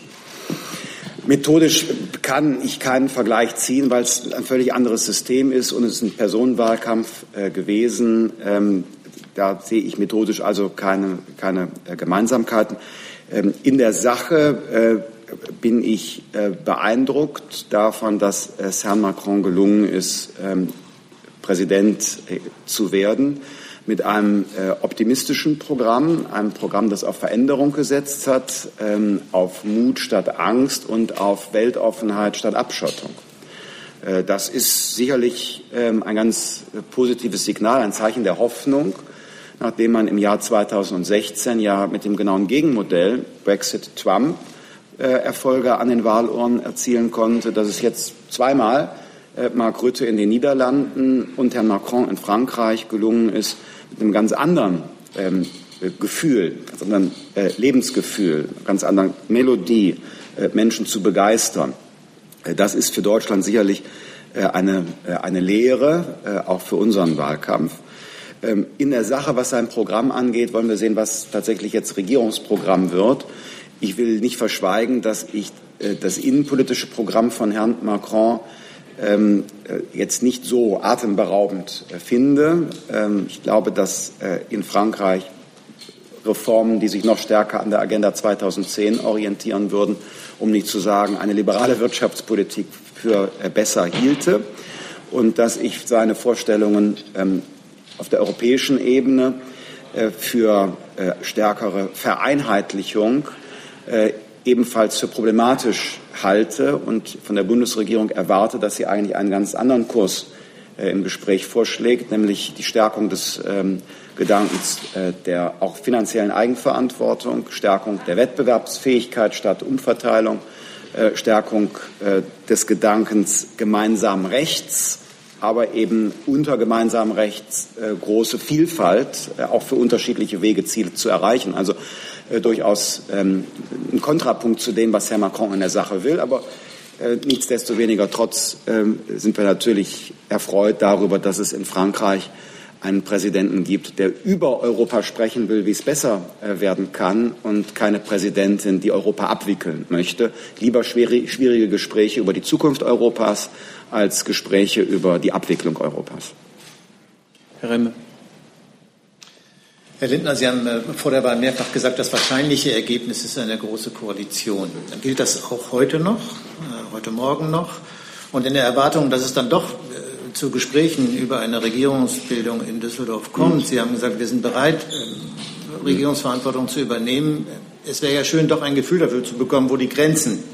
Methodisch kann ich keinen Vergleich ziehen, weil es ein völlig anderes System ist und es ist ein Personenwahlkampf äh, gewesen. Ähm, da sehe ich methodisch also keine, keine äh, Gemeinsamkeiten. Ähm, in der Sache äh, bin ich äh, beeindruckt davon, dass es Herrn Macron gelungen ist, ähm, Präsident äh, zu werden mit einem äh, optimistischen Programm, einem Programm, das auf Veränderung gesetzt hat, ähm, auf Mut statt Angst und auf Weltoffenheit statt Abschottung. Äh, das ist sicherlich ähm, ein ganz positives Signal, ein Zeichen der Hoffnung, nachdem man im Jahr 2016 ja mit dem genauen Gegenmodell Brexit Trump äh, Erfolge an den Wahlurnen erzielen konnte, dass es jetzt zweimal äh, Mark Rutte in den Niederlanden und Herrn Macron in Frankreich gelungen ist, mit einem ganz anderen ähm, Gefühl, ganz anderen äh, Lebensgefühl, ganz anderen Melodie äh, Menschen zu begeistern. Äh, das ist für Deutschland sicherlich äh, eine, äh, eine Lehre, äh, auch für unseren Wahlkampf. Ähm, in der Sache, was sein Programm angeht, wollen wir sehen, was tatsächlich jetzt Regierungsprogramm wird. Ich will nicht verschweigen, dass ich das innenpolitische Programm von Herrn Macron ähm, äh, jetzt nicht so atemberaubend äh, finde. Ähm, ich glaube, dass äh, in Frankreich Reformen, die sich noch stärker an der Agenda 2010 orientieren würden, um nicht zu sagen, eine liberale Wirtschaftspolitik für äh, besser hielte und dass ich seine Vorstellungen ähm, auf der europäischen Ebene äh, für äh, stärkere Vereinheitlichung ebenfalls für problematisch halte und von der Bundesregierung erwarte, dass sie eigentlich einen ganz anderen Kurs äh, im Gespräch vorschlägt, nämlich die Stärkung des ähm, Gedankens äh, der auch finanziellen Eigenverantwortung, Stärkung der Wettbewerbsfähigkeit statt Umverteilung, äh, Stärkung äh, des Gedankens gemeinsamen Rechts, aber eben unter gemeinsamem Rechts äh, große Vielfalt, äh, auch für unterschiedliche Wege Ziele zu erreichen. Also durchaus ähm, ein Kontrapunkt zu dem, was Herr Macron in der Sache will. Aber äh, nichtsdestoweniger trotz ähm, sind wir natürlich erfreut darüber, dass es in Frankreich einen Präsidenten gibt, der über Europa sprechen will, wie es besser äh, werden kann und keine Präsidentin, die Europa abwickeln möchte. Lieber schwierige Gespräche über die Zukunft Europas als Gespräche über die Abwicklung Europas. Herr Remme. Herr Lindner, Sie haben äh, vor der Wahl mehrfach gesagt, das wahrscheinliche Ergebnis ist eine große Koalition. Gilt das auch heute noch, äh, heute Morgen noch? Und in der Erwartung, dass es dann doch äh, zu Gesprächen über eine Regierungsbildung in Düsseldorf kommt, Sie haben gesagt, wir sind bereit, ähm, Regierungsverantwortung zu übernehmen. Es wäre ja schön, doch ein Gefühl dafür zu bekommen, wo die Grenzen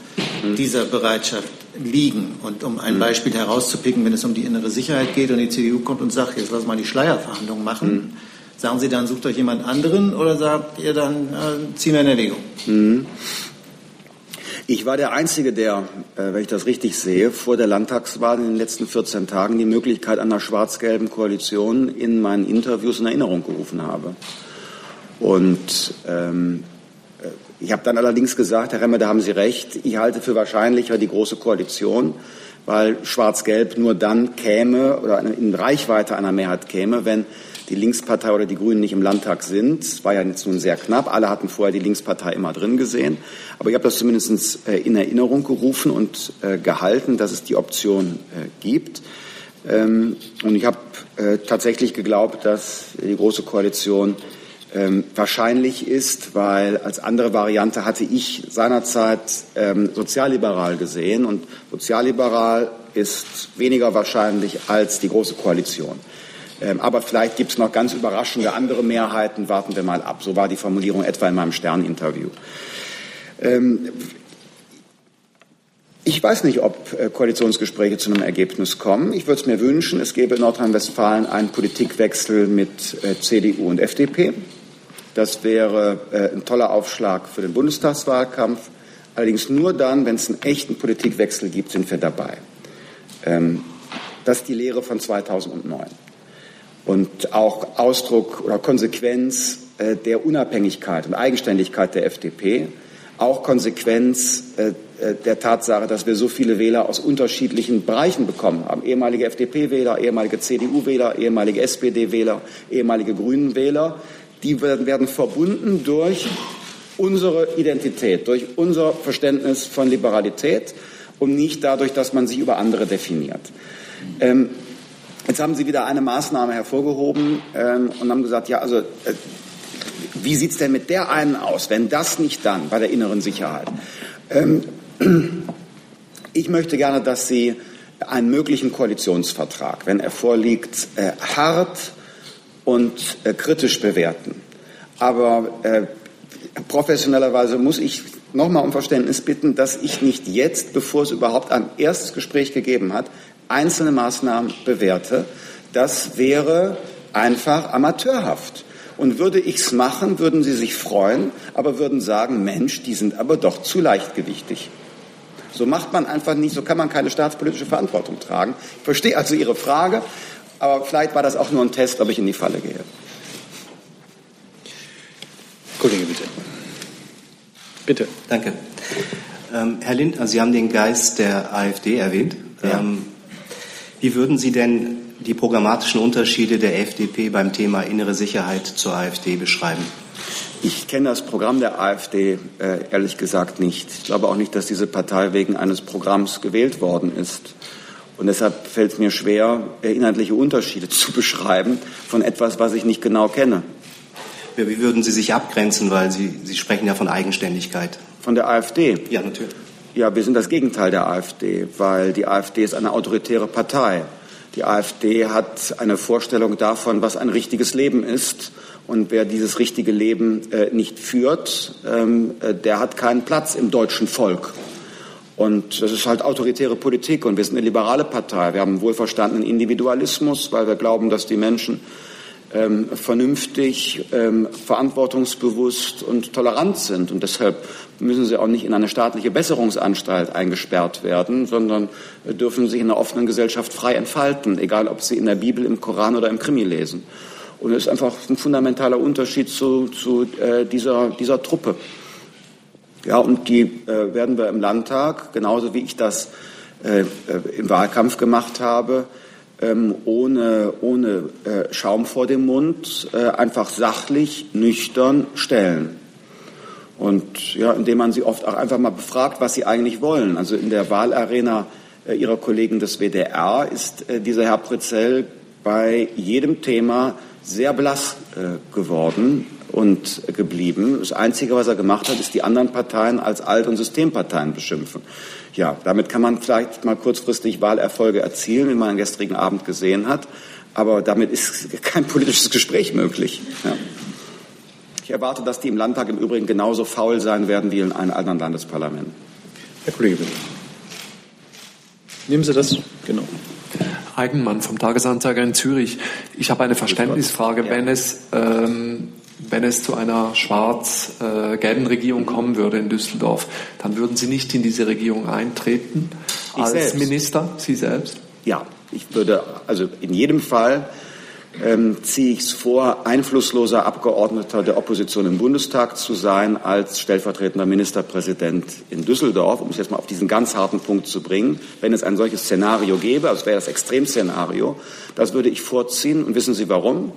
dieser Bereitschaft liegen. Und um ein Beispiel herauszupicken, wenn es um die innere Sicherheit geht und die CDU kommt und sagt, jetzt lass mal die Schleierverhandlungen machen, Sagen Sie dann, sucht euch jemand anderen oder sagt ihr dann, äh, ziehen wir in Erwägung? Mhm. Ich war der Einzige, der, äh, wenn ich das richtig sehe, vor der Landtagswahl in den letzten 14 Tagen die Möglichkeit einer schwarz-gelben Koalition in meinen Interviews in Erinnerung gerufen habe. Und ähm, äh, ich habe dann allerdings gesagt, Herr Remmer, da haben Sie recht, ich halte für wahrscheinlicher die große Koalition, weil Schwarz-Gelb nur dann käme oder in Reichweite einer Mehrheit käme, wenn die Linkspartei oder die Grünen nicht im Landtag sind. Es war ja jetzt nun sehr knapp. Alle hatten vorher die Linkspartei immer drin gesehen. Aber ich habe das zumindest äh, in Erinnerung gerufen und äh, gehalten, dass es die Option äh, gibt. Ähm, und ich habe tatsächlich geglaubt, dass die Große Koalition ähm, wahrscheinlich ist, weil als andere Variante hatte ich seinerzeit ähm, sozialliberal gesehen und sozialliberal ist weniger wahrscheinlich als die Große Koalition. Ähm, aber vielleicht gibt es noch ganz überraschende andere Mehrheiten. Warten wir mal ab. So war die Formulierung etwa in meinem Stern-Interview. Ähm, ich weiß nicht, ob äh, Koalitionsgespräche zu einem Ergebnis kommen. Ich würde es mir wünschen, es gäbe in Nordrhein-Westfalen einen Politikwechsel mit äh, CDU und FDP. Das wäre äh, ein toller Aufschlag für den Bundestagswahlkampf. Allerdings nur dann, wenn es einen echten Politikwechsel gibt, sind wir dabei. Ähm, das ist die Lehre von 2009 und auch Ausdruck oder Konsequenz äh, der Unabhängigkeit und Eigenständigkeit der FDP, auch Konsequenz äh, äh, der Tatsache, dass wir so viele Wähler aus unterschiedlichen Bereichen bekommen haben. Ehemalige FDP-Wähler, ehemalige CDU-Wähler, ehemalige SPD-Wähler, ehemalige Grünen-Wähler. Die werden, verbunden durch unsere Identität, durch unser Verständnis von Liberalität und nicht dadurch, dass man sich über andere definiert. Ähm, Jetzt haben Sie wieder eine Maßnahme hervorgehoben ähm, und haben gesagt, ja, also äh, wie sieht es denn mit der einen aus, wenn das nicht dann bei der inneren Sicherheit? Ähm, [CLEARS THROAT] ich möchte gerne, dass Sie einen möglichen Koalitionsvertrag, wenn er vorliegt, äh, hart und äh, kritisch bewerten. Aber äh, professionellerweise muss ich nochmal um Verständnis bitten, dass ich nicht jetzt, bevor es überhaupt ein erstes Gespräch gegeben hat, einzelne Maßnahmen bewerte. Das wäre einfach amateurhaft. Und würde ich es machen, würden Sie sich freuen, aber würden sagen, Mensch, die sind aber doch zu leichtgewichtig. So macht man einfach nicht, so kann man keine staatspolitische Verantwortung tragen. Ich verstehe also Ihre Frage, aber vielleicht war das auch nur ein Test, ob ich in die Falle gehe. Kollege, bitte. Bitte. Danke. Ähm, Herr Lindner, Sie haben den Geist der AfD erwähnt. Ja. Ähm, wie würden Sie denn die programmatischen Unterschiede der FDP beim Thema innere Sicherheit zur AfD beschreiben? Ich kenne das Programm der AfD äh, ehrlich gesagt nicht. Ich glaube auch nicht, dass diese Partei wegen eines Programms gewählt worden ist. Und deshalb fällt es mir schwer, äh, inhaltliche Unterschiede [LAUGHS] zu beschreiben von etwas, was ich nicht genau kenne. Wie würden Sie sich abgrenzen, weil Sie, Sie sprechen ja von Eigenständigkeit? Von der AfD? Ja, natürlich. Ja, wir sind das Gegenteil der AfD, weil die AfD ist eine autoritäre Partei. Die AfD hat eine Vorstellung davon, was ein richtiges Leben ist. Und wer dieses richtige Leben äh, nicht führt, ähm, äh, der hat keinen Platz im deutschen Volk. Und das ist halt autoritäre Politik. Und wir sind eine liberale Partei. Wir haben wohlverstandenen Individualismus, weil wir glauben, dass die Menschen ähm, vernünftig, ähm, verantwortungsbewusst und tolerant sind. Und deshalb müssen sie auch nicht in eine staatliche Besserungsanstalt eingesperrt werden, sondern dürfen sich in einer offenen Gesellschaft frei entfalten, egal ob sie in der Bibel, im Koran oder im Krimi lesen. Und das ist einfach ein fundamentaler Unterschied zu, zu äh, dieser, dieser Truppe. Ja, und die äh, werden wir im Landtag, genauso wie ich das äh, äh im Wahlkampf gemacht habe, ähm, ohne, ohne äh, Schaum vor dem Mund, äh, einfach sachlich, nüchtern stellen. Und ja, indem man sie oft auch einfach mal befragt, was sie eigentlich wollen. Also in der Wahlarena äh, ihrer Kollegen des WDR ist äh, dieser Herr Pritzell bei jedem Thema sehr blass äh, geworden und geblieben. Das Einzige, was er gemacht hat, ist die anderen Parteien als Alt- und Systemparteien beschimpfen. Ja, damit kann man vielleicht mal kurzfristig Wahlerfolge erzielen, wie man gestrigen Abend gesehen hat. Aber damit ist [LAUGHS] kein politisches Gespräch möglich. Ja. Ich erwarte, dass die im Landtag im Übrigen genauso faul sein werden wie in allen anderen Landesparlamenten. Herr Kollege, bitte. Nehmen Sie das? Genau. Eigenmann vom Tagesanzeiger in Zürich. Ich habe eine Verständnisfrage. Wenn es, ähm, wenn es zu einer schwarz-gelben Regierung kommen würde in Düsseldorf, dann würden Sie nicht in diese Regierung eintreten als selbst. Minister, Sie selbst? Ja, ich würde also in jedem Fall ähm, ziehe ich es vor, einflussloser Abgeordneter der Opposition im Bundestag zu sein als stellvertretender Ministerpräsident in Düsseldorf, um es jetzt mal auf diesen ganz harten Punkt zu bringen. Wenn es ein solches Szenario gäbe, also wäre das Extremszenario, das würde ich vorziehen. Und wissen Sie warum?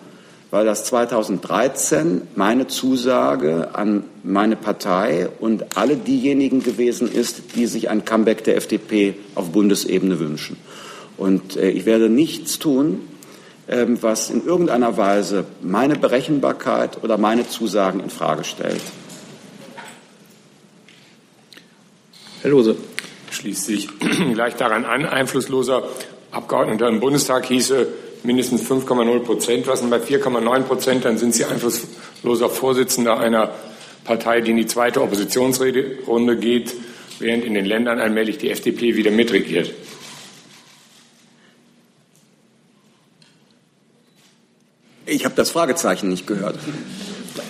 Weil das 2013 meine Zusage an meine Partei und alle diejenigen gewesen ist, die sich ein Comeback der FDP auf Bundesebene wünschen. Und äh, ich werde nichts tun, ähm, was in irgendeiner Weise meine Berechenbarkeit oder meine Zusagen in Frage stellt. Herr Lose. Schließt sich [CLEARS THROAT] gleich daran an, einflussloser Abgeordneter im Bundestag hieße mindestens 5,0 Prozent. Was sind bei 4,9 Prozent? Dann sind Sie einflussloser Vorsitzender einer Partei, die in die zweite Oppositionsrunde geht, während in den Ländern allmählich die FDP wieder mitregiert. Ich habe das Fragezeichen nicht gehört.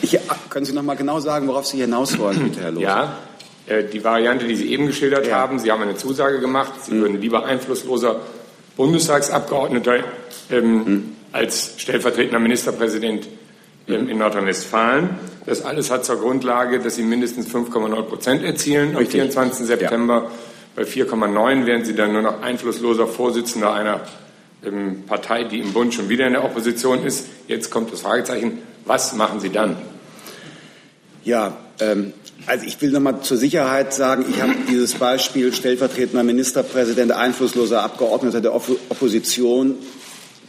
Ich, können Sie noch mal genau sagen, worauf Sie hinaus wollen, bitte, Herr Loth? Ja, äh, die Variante, die Sie eben geschildert ja. haben, Sie haben eine Zusage gemacht, Sie mhm. würden lieber einflussloser Bundestagsabgeordneter ähm, mhm. als stellvertretender Ministerpräsident ähm, mhm. in Nordrhein-Westfalen. Das alles hat zur Grundlage, dass Sie mindestens 5,9 Prozent erzielen Richtig. am 24. September. Ja. Bei 4,9 wären Sie dann nur noch einflussloser Vorsitzender einer ähm, Partei, die im Bund schon wieder in der Opposition ist. Jetzt kommt das Fragezeichen, was machen Sie dann? Ja, ähm, also ich will noch mal zur Sicherheit sagen, ich habe dieses Beispiel stellvertretender Ministerpräsident, einflussloser Abgeordneter der Opposition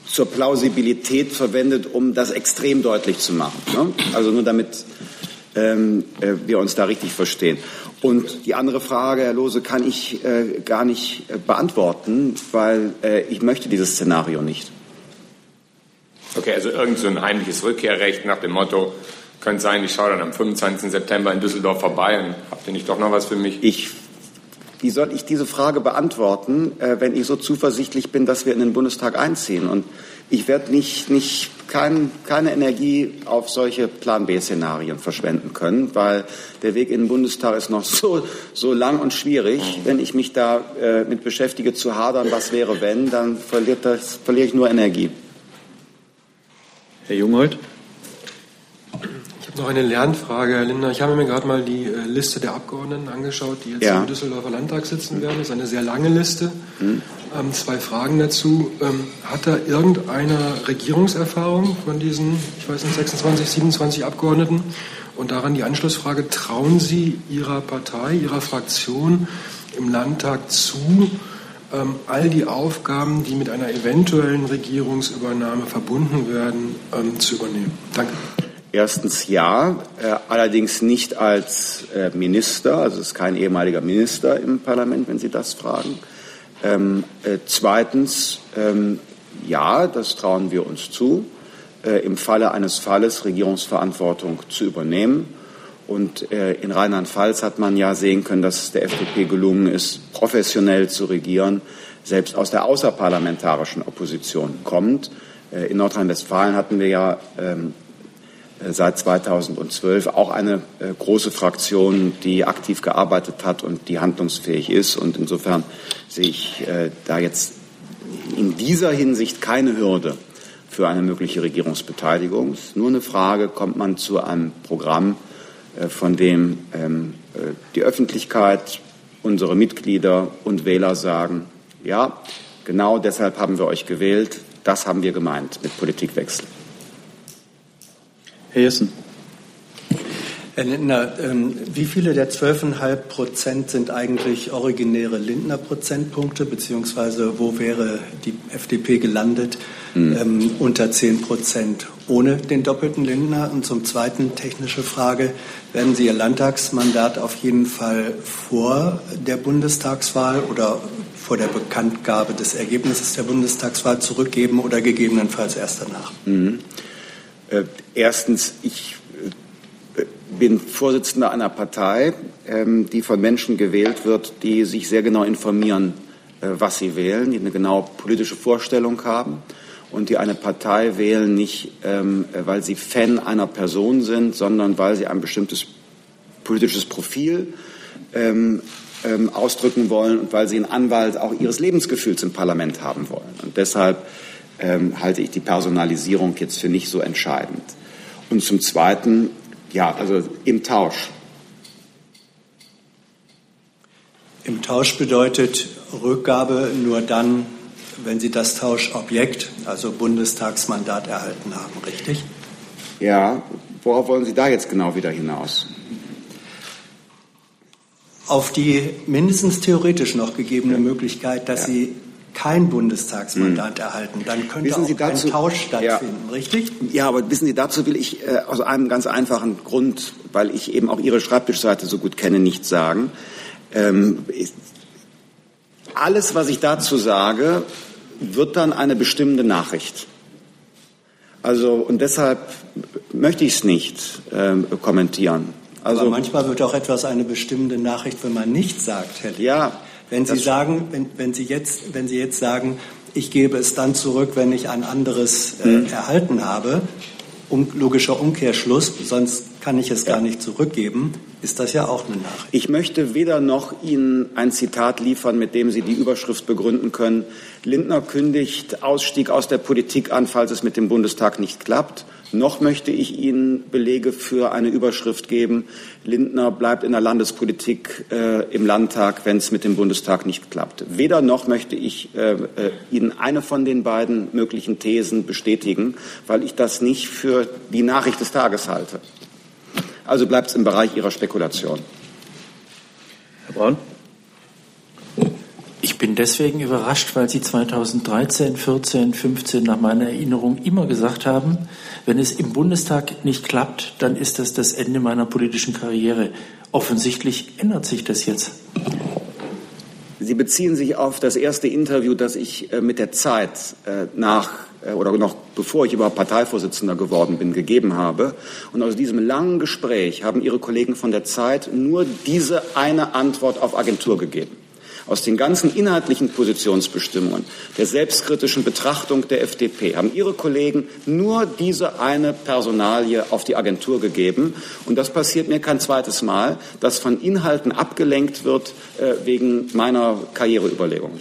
zur Plausibilität verwendet, um das extrem deutlich zu machen. Ne? Also nur damit ähm, äh, wir uns da richtig verstehen. Und die andere Frage, Herr Lose, kann ich äh, gar nicht äh, beantworten, weil äh, ich möchte dieses Szenario nicht. Okay, also irgend so heimliches Rückkehrrecht nach dem Motto, könnte sein, ich schaue dann am 25. September in Düsseldorf vorbei und habt ihr nicht doch noch was für mich? Ich, wie soll ich diese Frage beantworten, äh, wenn ich so zuversichtlich bin, dass wir in den Bundestag einziehen? Und ich werde nicht, nicht kein, keine Energie auf solche Plan B-Szenarien verschwenden können, weil der Weg in den Bundestag ist noch [LAUGHS] so, so lang und schwierig. Wenn ich mich da äh, mit beschäftige zu hadern, was wäre wenn, dann verliert das, verliere ich nur Energie. Herr Junghold. Noch eine Lernfrage, Herr Lindner. Ich habe mir gerade mal die äh, Liste der Abgeordneten angeschaut, die jetzt ja. im Düsseldorfer Landtag sitzen werden. Das ist eine sehr lange Liste. Hm. Ähm, zwei Fragen dazu. Ähm, hat da irgendeiner Regierungserfahrung von diesen, ich weiß nicht, 26, 27 Abgeordneten? Und daran die Anschlussfrage, trauen Sie Ihrer Partei, Ihrer Fraktion im Landtag zu, ähm, all die Aufgaben, die mit einer eventuellen Regierungsübernahme verbunden werden, ähm, zu übernehmen? Danke. Erstens ja, äh, allerdings nicht als äh, Minister, also es ist kein ehemaliger Minister im Parlament, wenn Sie das fragen. Ähm, äh, zweitens ähm, ja, das trauen wir uns zu, äh, im Falle eines Falles Regierungsverantwortung zu übernehmen. Und äh, in Rheinland-Pfalz hat man ja sehen können, dass es der FDP gelungen ist, professionell zu regieren, selbst aus der außerparlamentarischen Opposition kommt. Äh, in Nordrhein-Westfalen hatten wir ja ähm, äh, seit 2012 auch eine äh, große Fraktion, die aktiv gearbeitet hat und die handlungsfähig ist. Und insofern sehe ich äh, da jetzt in dieser Hinsicht keine Hürde für eine mögliche Regierungsbeteiligung. Es ist nur eine Frage, kommt man zu einem Programm, von dem ähm, die Öffentlichkeit, unsere Mitglieder und Wähler sagen, ja, genau deshalb haben wir euch gewählt, das haben wir gemeint mit Politikwechsel. Herr Jessen. Herr Lindner, ähm, wie viele der 12,5 Prozent sind eigentlich originäre Lindner-Prozentpunkte, beziehungsweise wo wäre die FDP gelandet mhm. ähm, unter 10 Prozent ohne den doppelten Lindner? Und zum Zweiten technische Frage, werden Sie Ihr Landtagsmandat auf jeden Fall vor der Bundestagswahl oder vor der Bekanntgabe des Ergebnisses der Bundestagswahl zurückgeben oder gegebenenfalls erst danach? Mhm. Äh, erstens, ich äh, bin Vorsitzender einer Partei, ähm, die von Menschen gewählt wird, die sich sehr genau informieren, äh, was sie wählen, die eine genaue politische Vorstellung haben und die eine Partei wählen, nicht ähm, weil sie Fan einer Person sind, sondern weil sie ein bestimmtes politisches Profil ähm, ausdrücken wollen und weil sie einen Anwalt auch ihres Lebensgefühls im Parlament haben wollen. Und deshalb ähm, halte ich die Personalisierung jetzt für nicht so entscheidend. Und zum Zweiten, ja, also im Tausch. Im Tausch bedeutet Rückgabe nur dann, wenn Sie das Tauschobjekt, also Bundestagsmandat, erhalten haben, richtig? Ja, worauf wollen Sie da jetzt genau wieder hinaus? Auf die mindestens theoretisch noch gegebene Möglichkeit, dass ja. Sie kein Bundestagsmandat hm. erhalten, dann könnte wissen auch dazu, ein Tausch stattfinden, ja, richtig? Ja, aber wissen Sie, dazu will ich äh, aus einem ganz einfachen Grund, weil ich eben auch Ihre Schreibtischseite so gut kenne, nichts sagen. Ähm, ist, alles, was ich dazu sage, wird dann eine bestimmende Nachricht. Also und deshalb möchte ich es nicht äh, kommentieren. Also, Aber manchmal wird auch etwas eine bestimmende Nachricht, wenn man nichts sagt, Herr Lieb. Ja, wenn Sie sagen, wenn, wenn, Sie jetzt, wenn Sie jetzt sagen, ich gebe es dann zurück, wenn ich ein anderes äh, mhm. erhalten habe, um, logischer Umkehrschluss, sonst kann ich es ja. gar nicht zurückgeben, ist das ja auch eine Nachricht. Ich möchte weder noch Ihnen ein Zitat liefern, mit dem Sie die Überschrift begründen können. Lindner kündigt Ausstieg aus der Politik an, falls es mit dem Bundestag nicht klappt noch möchte ich Ihnen Belege für eine Überschrift geben. Lindner bleibt in der Landespolitik äh, im Landtag, wenn es mit dem Bundestag nicht klappt. Weder noch möchte ich äh, äh, Ihnen eine von den beiden möglichen Thesen bestätigen, weil ich das nicht für die Nachricht des Tages halte. Also bleibt es im Bereich Ihrer Spekulation. Herr Braun. Ich bin deswegen überrascht, weil Sie 2013, 14, 15 nach meiner Erinnerung immer gesagt haben, wenn es im Bundestag nicht klappt, dann ist das das Ende meiner politischen Karriere. Offensichtlich ändert sich das jetzt. Sie beziehen sich auf das erste Interview, das ich äh, mit der Zeit äh, nach oder noch bevor ich überhaupt Parteivorsitzender geworden bin, gegeben habe. Und aus diesem langen Gespräch haben Ihre Kollegen von der Zeit nur diese eine Antwort auf Agentur gegeben aus den ganzen inhaltlichen Positionsbestimmungen, der selbstkritischen Betrachtung der FDP, haben Ihre Kollegen nur diese eine Personalie auf die Agentur gegeben. Und das passiert mir kein zweites Mal, dass von Inhalten abgelenkt wird äh, wegen meiner Karriereüberlegungen.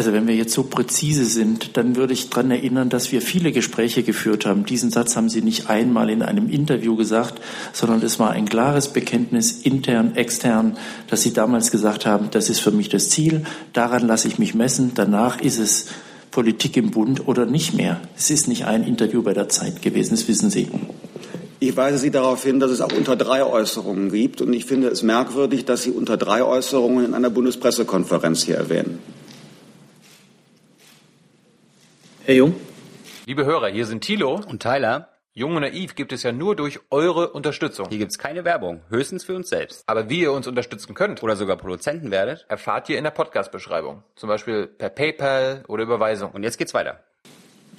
Also wenn wir jetzt so präzise sind, dann würde ich daran erinnern, dass wir viele Gespräche geführt haben. Diesen Satz haben Sie nicht einmal in einem Interview gesagt, sondern es war ein klares Bekenntnis intern, extern, dass Sie damals gesagt haben, das ist für mich das Ziel, daran lasse ich mich messen, danach ist es Politik im Bund oder nicht mehr. Es ist nicht ein Interview bei der Zeit gewesen, das wissen Sie. Ich weise Sie darauf hin, dass es auch unter drei Äußerungen gibt. Und ich finde es merkwürdig, dass Sie unter drei Äußerungen in einer Bundespressekonferenz hier erwähnen. Herr Jung. Liebe Hörer, hier sind Thilo und Tyler. Jung und Naiv gibt es ja nur durch eure Unterstützung. Hier gibt's keine Werbung, höchstens für uns selbst. Aber wie ihr uns unterstützen könnt oder sogar Produzenten werdet, erfahrt ihr in der Podcast-Beschreibung. Zum Beispiel per PayPal oder Überweisung. Und jetzt geht's weiter.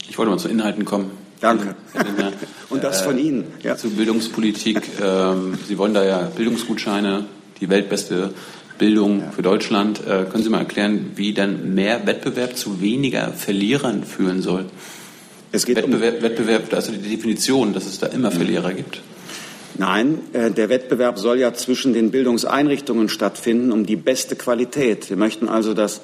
Ich wollte mal zu Inhalten kommen. Danke. [LAUGHS] Und das von Ihnen. Ja. Zu Bildungspolitik. Ähm, Sie wollen da ja Bildungsgutscheine, die weltbeste Bildung für Deutschland. Äh, können Sie mal erklären, wie dann mehr Wettbewerb zu weniger Verlierern führen soll? Es geht Wettbewerb, um Wettbewerb, also die Definition, dass es da immer Verlierer gibt. Nein, äh, der Wettbewerb soll ja zwischen den Bildungseinrichtungen stattfinden um die beste Qualität. Wir möchten also, dass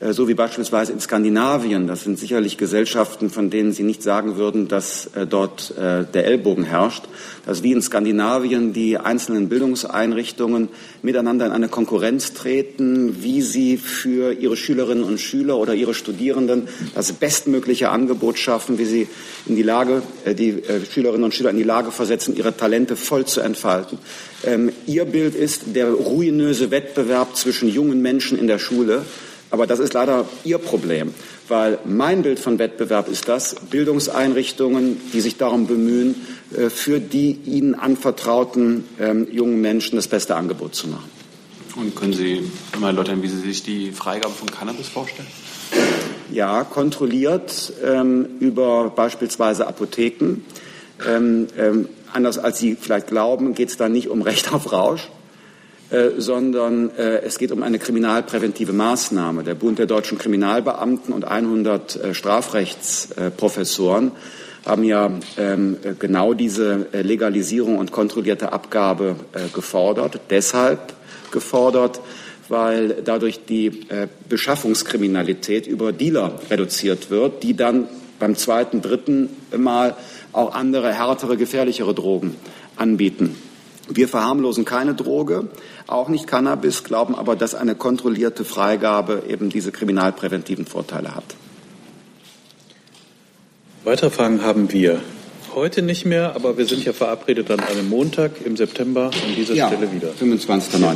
so wie beispielsweise in Skandinavien. Das sind sicherlich Gesellschaften, von denen Sie nicht sagen würden, dass äh, dort äh, der Ellbogen herrscht. Dass wie in Skandinavien die einzelnen Bildungseinrichtungen miteinander in eine Konkurrenz treten, wie sie für ihre Schülerinnen und Schüler oder ihre Studierenden das bestmögliche Angebot schaffen, wie sie in die Lage, die Schülerinnen und Schüler in die Lage versetzen, ihre Talente voll zu entfalten. Ähm, ihr Bild ist der ruinöse Wettbewerb zwischen jungen Menschen in der Schule aber das ist leider Ihr Problem, weil mein Bild von Wettbewerb ist das, Bildungseinrichtungen, die sich darum bemühen, äh, für die ihnen anvertrauten ähm, jungen Menschen das beste Angebot zu machen. Und können Sie mal erläutern, wie Sie sich die Freigabe von Cannabis vorstellen? Ja, kontrolliert ähm, über beispielsweise Apotheken. Ähm, ähm, anders als Sie vielleicht glauben, geht es da nicht um Recht auf Rausch, äh, sondern äh, es geht um eine kriminalpräventive Maßnahme. Der Bund der deutschen Kriminalbeamten und 100 äh, Strafrechtsprofessoren haben ja ähm, genau diese äh, Legalisierung und kontrollierte Abgabe äh, gefordert. Deshalb gefordert, weil dadurch die Beschaffungskriminalität über Dealer reduziert wird, die dann beim zweiten, dritten Mal auch andere, härtere, gefährlichere Drogen anbieten. Wir verharmlosen keine Droge, auch nicht Cannabis, glauben aber, dass eine kontrollierte Freigabe eben diese kriminalpräventiven Vorteile hat. Weitere Fragen haben wir heute nicht mehr, aber wir sind ja verabredet an einem Montag im September an dieser ja, Stelle wieder. 25.09.